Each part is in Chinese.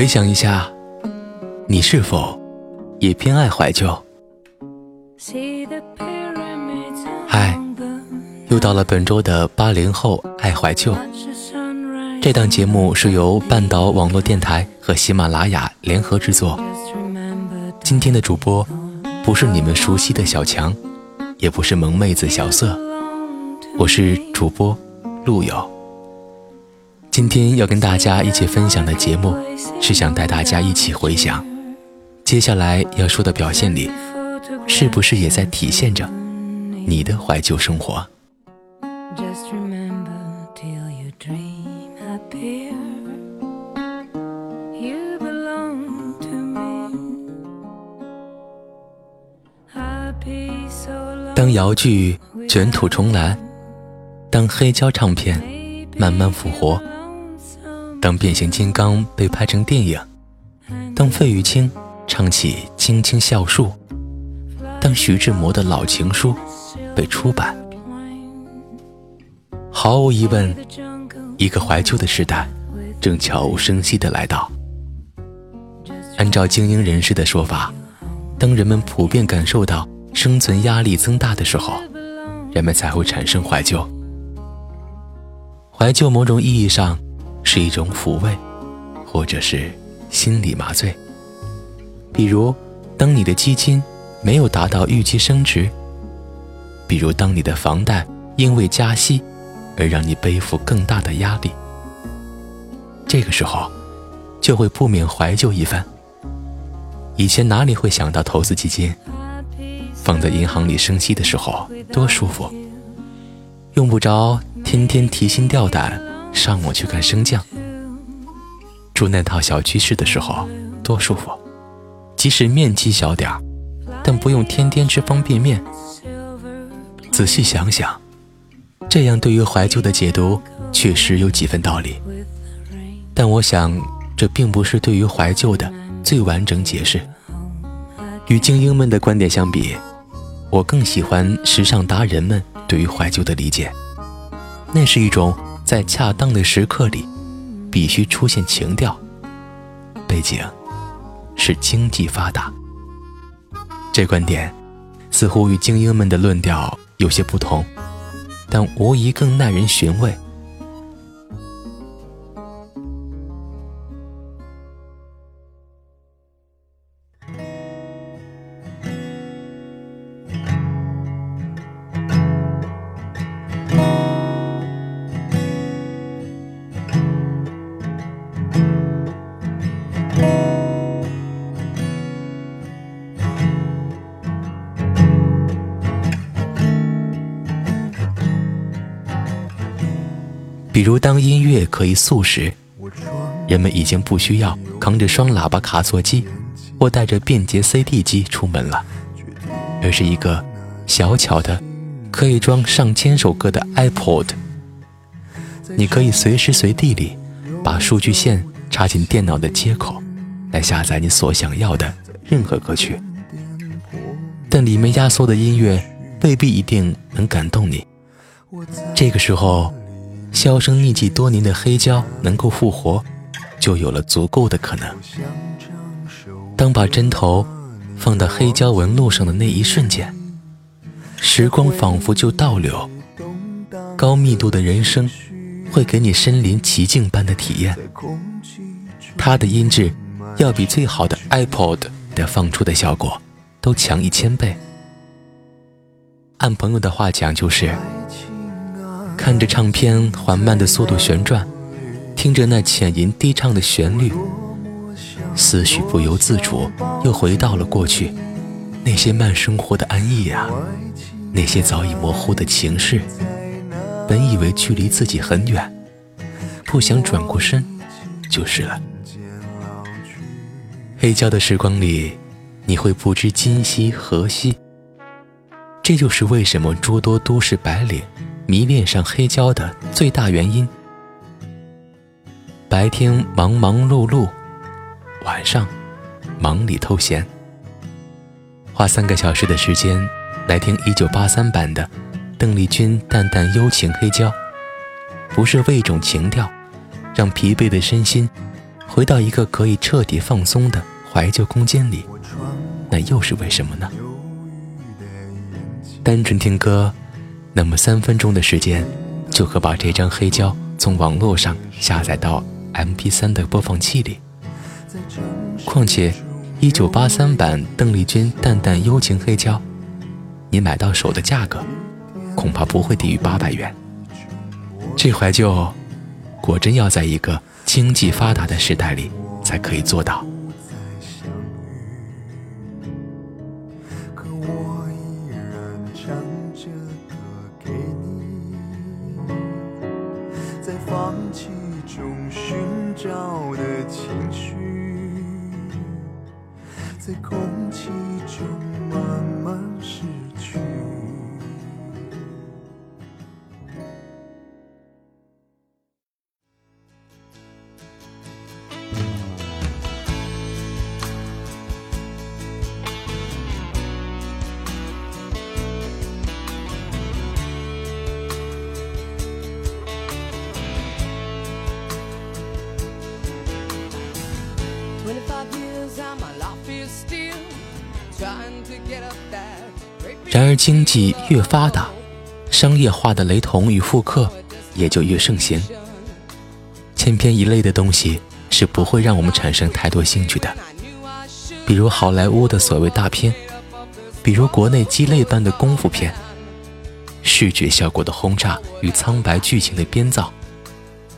回想一下，你是否也偏爱怀旧？嗨，又到了本周的八零后爱怀旧。这档节目是由半岛网络电台和喜马拉雅联合制作。今天的主播不是你们熟悉的小强，也不是萌妹子小色，我是主播陆友。今天要跟大家一起分享的节目，是想带大家一起回想，接下来要说的表现里，是不是也在体现着你的怀旧生活？当摇剧卷土重来，当黑胶唱片慢慢复活，当变形金刚被拍成电影，当费玉清唱起《青青校树》，当徐志摩的老情书被出版，毫无疑问，一个怀旧的时代正悄无声息地来到。按照精英人士的说法，当人们普遍感受到。生存压力增大的时候，人们才会产生怀旧。怀旧某种意义上是一种抚慰，或者是心理麻醉。比如，当你的基金没有达到预期升值；比如，当你的房贷因为加息而让你背负更大的压力，这个时候就会不免怀旧一番。以前哪里会想到投资基金？放在银行里生息的时候多舒服，用不着天天提心吊胆上午去看升降。住那套小居室的时候多舒服，即使面积小点儿，但不用天天吃方便面。仔细想想，这样对于怀旧的解读确实有几分道理。但我想，这并不是对于怀旧的最完整解释。与精英们的观点相比。我更喜欢时尚达人们对于怀旧的理解，那是一种在恰当的时刻里必须出现情调，背景是经济发达。这观点似乎与精英们的论调有些不同，但无疑更耐人寻味。比如，当音乐可以速食，人们已经不需要扛着双喇叭卡座机或带着便捷 CD 机出门了，而是一个小巧的、可以装上千首歌的 iPod。你可以随时随地里把数据线插进电脑的接口，来下载你所想要的任何歌曲。但里面压缩的音乐未必一定能感动你。这个时候。销声匿迹多年的黑胶能够复活，就有了足够的可能。当把针头放到黑胶纹路上的那一瞬间，时光仿佛就倒流。高密度的人声会给你身临其境般的体验，它的音质要比最好的 iPod 的放出的效果都强一千倍。按朋友的话讲，就是。看着唱片缓慢的速度旋转，听着那浅吟低唱的旋律，思绪不由自主又回到了过去，那些慢生活的安逸啊，那些早已模糊的情事，本以为距离自己很远，不想转过身，就是了。黑胶的时光里，你会不知今夕何夕。这就是为什么诸多都市白领。迷恋上黑胶的最大原因：白天忙忙碌碌，晚上忙里偷闲。花三个小时的时间来听1983版的邓丽君淡淡幽情黑胶，不是为一种情调，让疲惫的身心回到一个可以彻底放松的怀旧空间里，那又是为什么呢？单纯听歌，那么三分钟的时间，就可把这张黑胶从网络上下载到 MP3 的播放器里。况且，一九八三版邓丽君《淡淡幽情》黑胶，你买到手的价格，恐怕不会低于八百元。这怀旧，果真要在一个经济发达的时代里才可以做到。照的情绪在空然而，经济越发达，商业化的雷同与复刻也就越盛行。千篇一类的东西是不会让我们产生太多兴趣的，比如好莱坞的所谓大片，比如国内鸡肋般的功夫片，视觉效果的轰炸与苍白剧情的编造，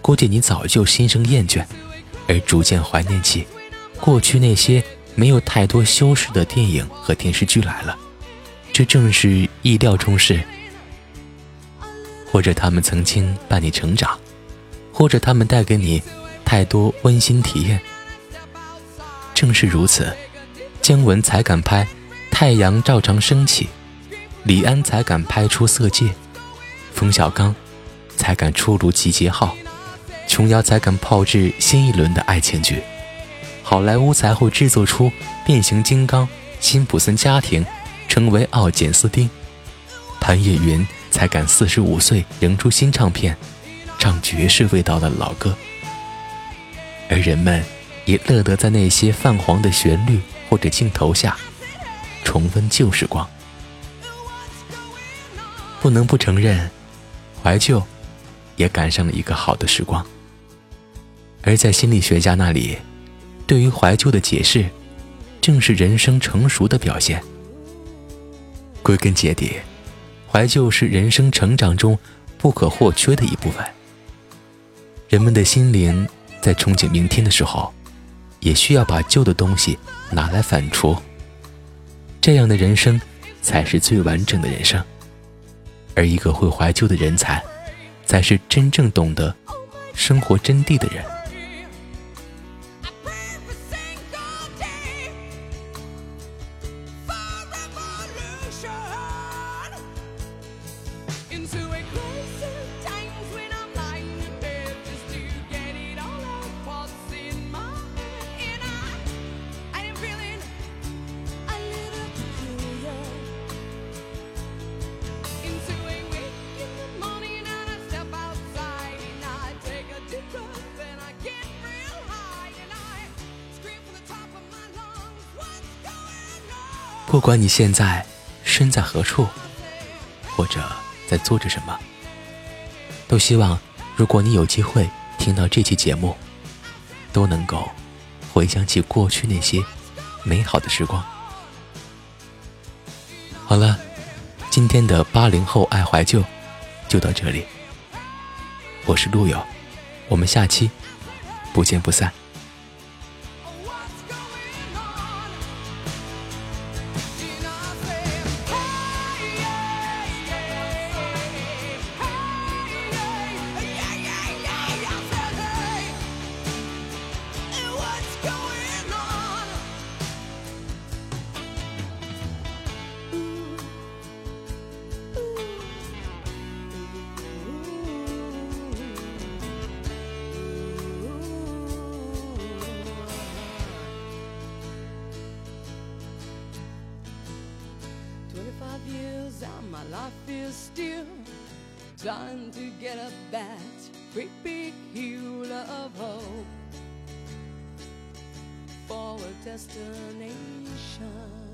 估计你早就心生厌倦，而逐渐怀念起过去那些。没有太多修饰的电影和电视剧来了，这正是意料中事。或者他们曾经伴你成长，或者他们带给你太多温馨体验。正是如此，姜文才敢拍《太阳照常升起》，李安才敢拍出《色戒》，冯小刚才敢出炉《集结号》，琼瑶才敢炮制新一轮的爱情剧。好莱坞才会制作出变形金刚、辛普森家庭，成为奥简斯丁，潘越云才敢四十五岁迎出新唱片，唱爵士味道的老歌，而人们也乐得在那些泛黄的旋律或者镜头下，重温旧时光。不能不承认，怀旧也赶上了一个好的时光，而在心理学家那里。对于怀旧的解释，正是人生成熟的表现。归根结底，怀旧是人生成长中不可或缺的一部分。人们的心灵在憧憬明天的时候，也需要把旧的东西拿来反刍。这样的人生，才是最完整的人生。而一个会怀旧的人才，才是真正懂得生活真谛的人。不管你现在身在何处，或者在做着什么，都希望如果你有机会听到这期节目，都能够回想起过去那些美好的时光。好了，今天的八零后爱怀旧就到这里，我是陆友，我们下期不见不散。still time to get up that great big hill of hope for a destination.